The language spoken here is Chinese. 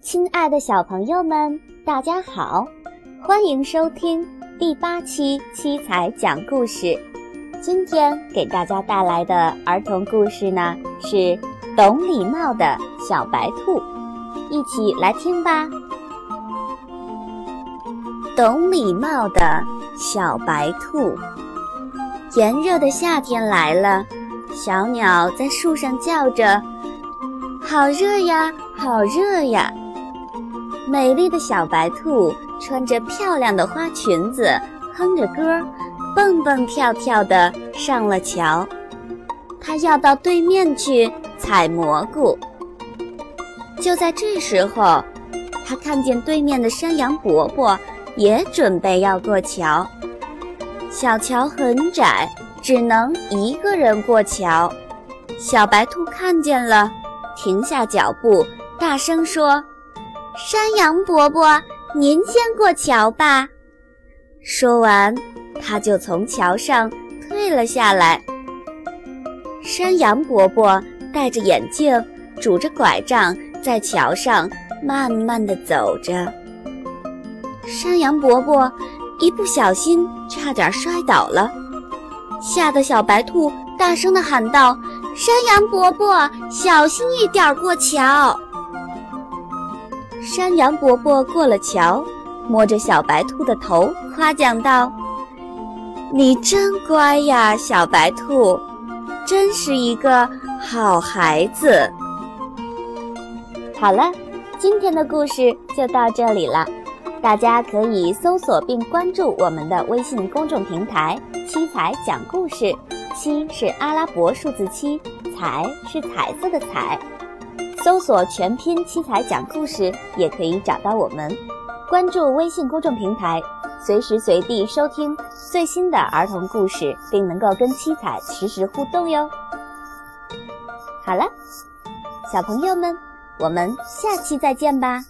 亲爱的小朋友们，大家好，欢迎收听第八期七彩讲故事。今天给大家带来的儿童故事呢是懂礼貌的小白兔，一起来听吧。懂礼貌的小白兔，炎热的夏天来了，小鸟在树上叫着。好热呀，好热呀！美丽的小白兔穿着漂亮的花裙子，哼着歌，蹦蹦跳跳地上了桥。它要到对面去采蘑菇。就在这时候，它看见对面的山羊伯伯也准备要过桥。小桥很窄，只能一个人过桥。小白兔看见了。停下脚步，大声说：“山羊伯伯，您先过桥吧。”说完，他就从桥上退了下来。山羊伯伯戴着眼镜，拄着拐杖，在桥上慢慢地走着。山羊伯伯一不小心，差点摔倒了，吓得小白兔大声地喊道。山羊伯伯，小心一点过桥。山羊伯伯过了桥，摸着小白兔的头，夸奖道：“你真乖呀，小白兔，真是一个好孩子。”好了，今天的故事就到这里了。大家可以搜索并关注我们的微信公众平台“七彩讲故事”。七是阿拉伯数字七，彩是彩色的彩。搜索全拼“七彩讲故事”也可以找到我们。关注微信公众平台，随时随地收听最新的儿童故事，并能够跟七彩实时互动哟。好了，小朋友们，我们下期再见吧。